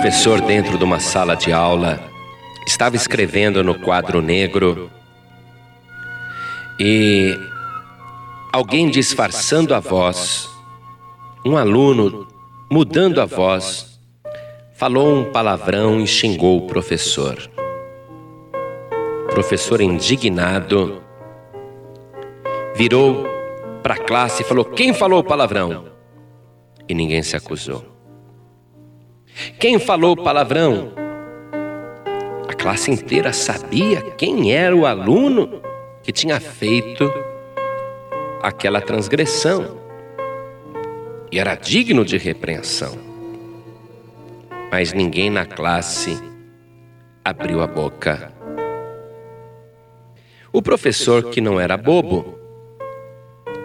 professor, dentro de uma sala de aula, estava escrevendo no quadro negro e alguém disfarçando a voz, um aluno mudando a voz, falou um palavrão e xingou o professor. O professor, indignado, virou para a classe e falou: Quem falou o palavrão? E ninguém se acusou. Quem falou palavrão? A classe inteira sabia quem era o aluno que tinha feito aquela transgressão e era digno de repreensão. Mas ninguém na classe abriu a boca. O professor, que não era bobo,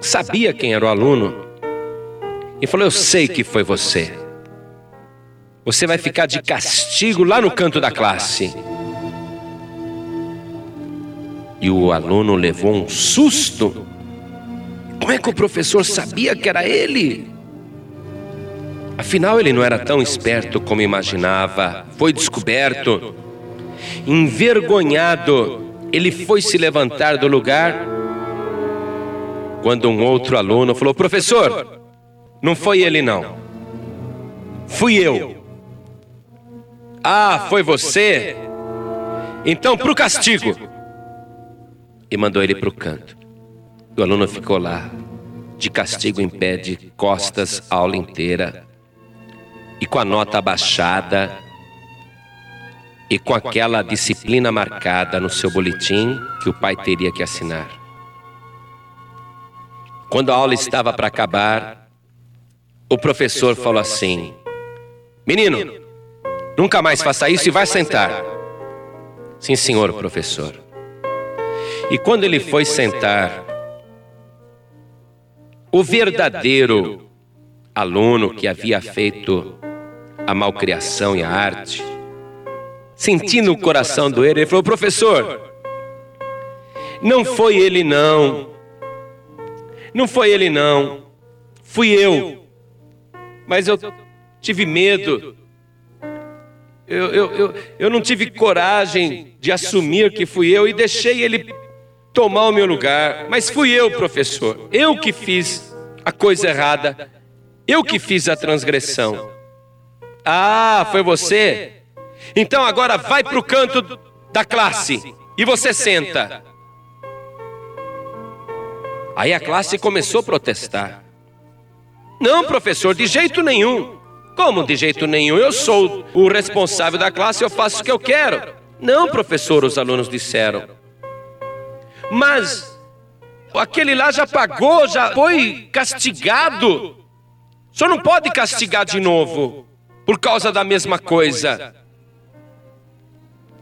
sabia quem era o aluno e falou: Eu sei que foi você. Você vai ficar de castigo lá no canto da classe. E o aluno levou um susto. Como é que o professor sabia que era ele? Afinal, ele não era tão esperto como imaginava. Foi descoberto. Envergonhado, ele foi se levantar do lugar. Quando um outro aluno falou: Professor, não foi ele não. Fui eu. Ah, foi você? Então, para o castigo. E mandou ele para o canto. O aluno ficou lá, de castigo em pé, de costas a aula inteira, e com a nota abaixada, e com aquela disciplina marcada no seu boletim que o pai teria que assinar. Quando a aula estava para acabar, o professor falou assim: Menino, Nunca mais faça isso e vai sentar. Sim, senhor professor. E quando ele foi sentar, o verdadeiro aluno que havia feito a malcriação e a arte, sentindo o coração doer, ele falou: Professor, não foi ele não, não. Foi ele não, fui eu, mas eu tive medo eu, eu, eu, eu não tive coragem de assumir que fui eu e deixei ele tomar o meu lugar. Mas fui eu, professor. Eu que fiz a coisa errada. Eu que fiz a transgressão. Ah, foi você? Então agora vai para o canto da classe e você senta. Aí a classe começou a protestar. Não, professor, de jeito nenhum. Como de jeito nenhum? Eu sou o responsável da classe, eu faço o que eu quero. Não, professor, os alunos disseram. Mas aquele lá já pagou, já foi castigado. O senhor não pode castigar de novo por causa da mesma coisa.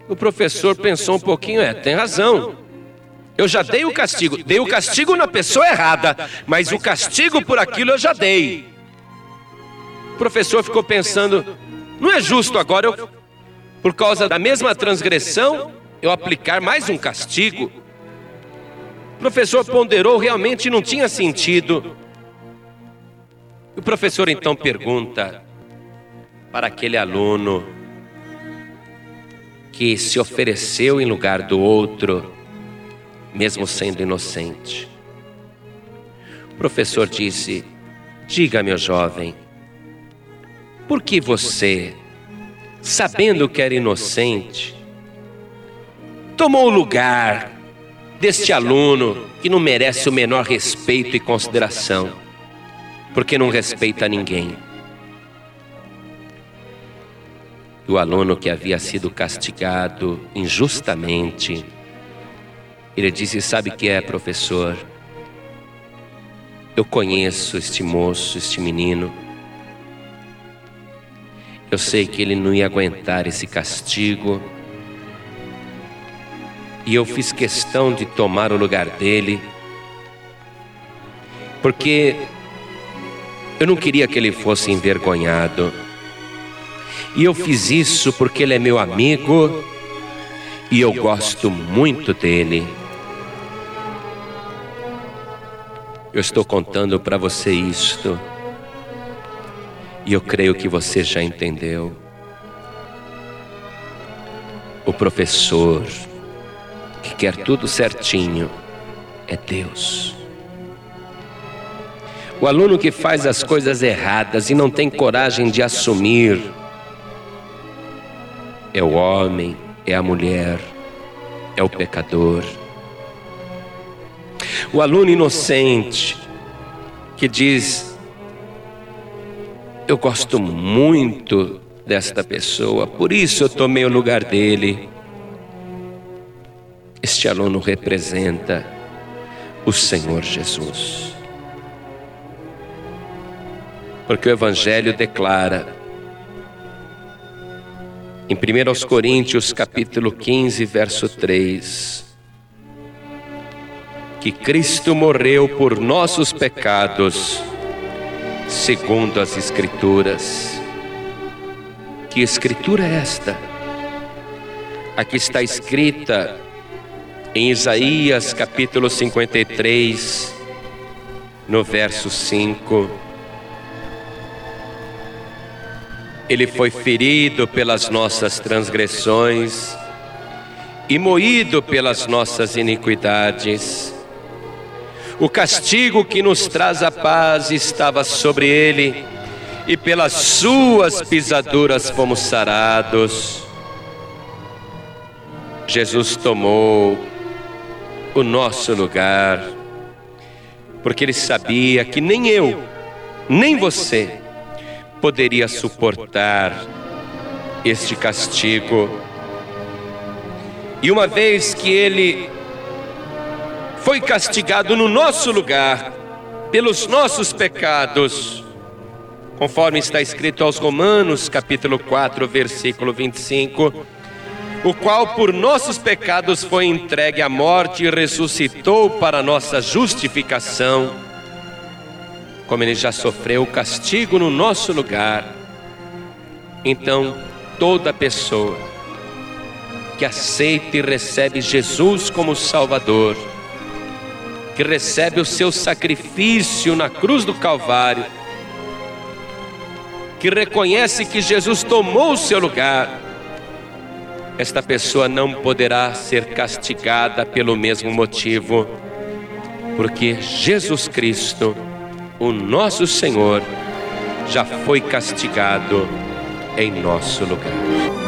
O professor pensou um pouquinho, é, tem razão. Eu já dei o castigo, dei o castigo na pessoa errada, mas o castigo por aquilo eu já dei. Professor ficou pensando: não é justo agora eu, por causa da mesma transgressão, eu aplicar mais um castigo? O professor ponderou, realmente não tinha sentido. O professor então pergunta para aquele aluno que se ofereceu em lugar do outro, mesmo sendo inocente. O professor disse: Diga, meu jovem, por que você, sabendo que era inocente, tomou o lugar deste aluno que não merece o menor respeito e consideração, porque não respeita ninguém? o aluno que havia sido castigado injustamente, ele disse: Sabe que é, professor? Eu conheço este moço, este menino eu sei que ele não ia aguentar esse castigo. E eu fiz questão de tomar o lugar dele, porque eu não queria que ele fosse envergonhado. E eu fiz isso porque ele é meu amigo e eu gosto muito dele. Eu estou contando para você isto e eu creio que você já entendeu. O professor, que quer tudo certinho, é Deus. O aluno que faz as coisas erradas e não tem coragem de assumir é o homem, é a mulher, é o pecador. O aluno inocente que diz: Eu gosto muito desta pessoa, por isso eu tomei o lugar dele. Este aluno representa o Senhor Jesus. Porque o Evangelho declara, em 1 Coríntios capítulo 15, verso 3, que Cristo morreu por nossos pecados, segundo as Escrituras. Que Escritura é esta? Aqui está escrita em Isaías capítulo 53, no verso 5. Ele foi ferido pelas nossas transgressões e moído pelas nossas iniquidades. O castigo que nos traz a paz estava sobre ele, e pelas suas pisaduras fomos sarados. Jesus tomou o nosso lugar, porque ele sabia que nem eu, nem você poderia suportar este castigo. E uma vez que ele foi castigado no nosso lugar, pelos nossos pecados, conforme está escrito aos Romanos, capítulo 4, versículo 25, o qual por nossos pecados foi entregue à morte e ressuscitou para nossa justificação. Como ele já sofreu o castigo no nosso lugar, então toda pessoa que aceita e recebe Jesus como Salvador, que recebe o seu sacrifício na cruz do Calvário, que reconhece que Jesus tomou o seu lugar, esta pessoa não poderá ser castigada pelo mesmo motivo, porque Jesus Cristo, o nosso Senhor, já foi castigado em nosso lugar.